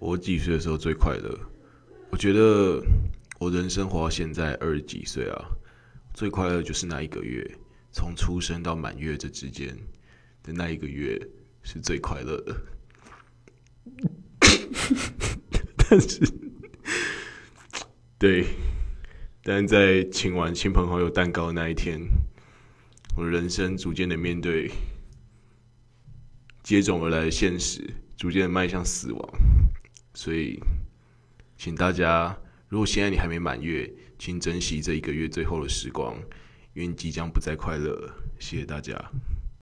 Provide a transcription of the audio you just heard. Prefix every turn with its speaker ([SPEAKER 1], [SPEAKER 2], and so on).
[SPEAKER 1] 我几岁的时候最快乐？我觉得我人生活到现在二十几岁啊，最快乐就是那一个月，从出生到满月这之间的那一个月是最快乐的。但是，对，但在请完亲朋好友蛋糕的那一天，我人生逐渐的面对接踵而来的现实，逐渐的迈向死亡。所以，请大家，如果现在你还没满月，请珍惜这一个月最后的时光，因为你即将不再快乐。谢谢大家。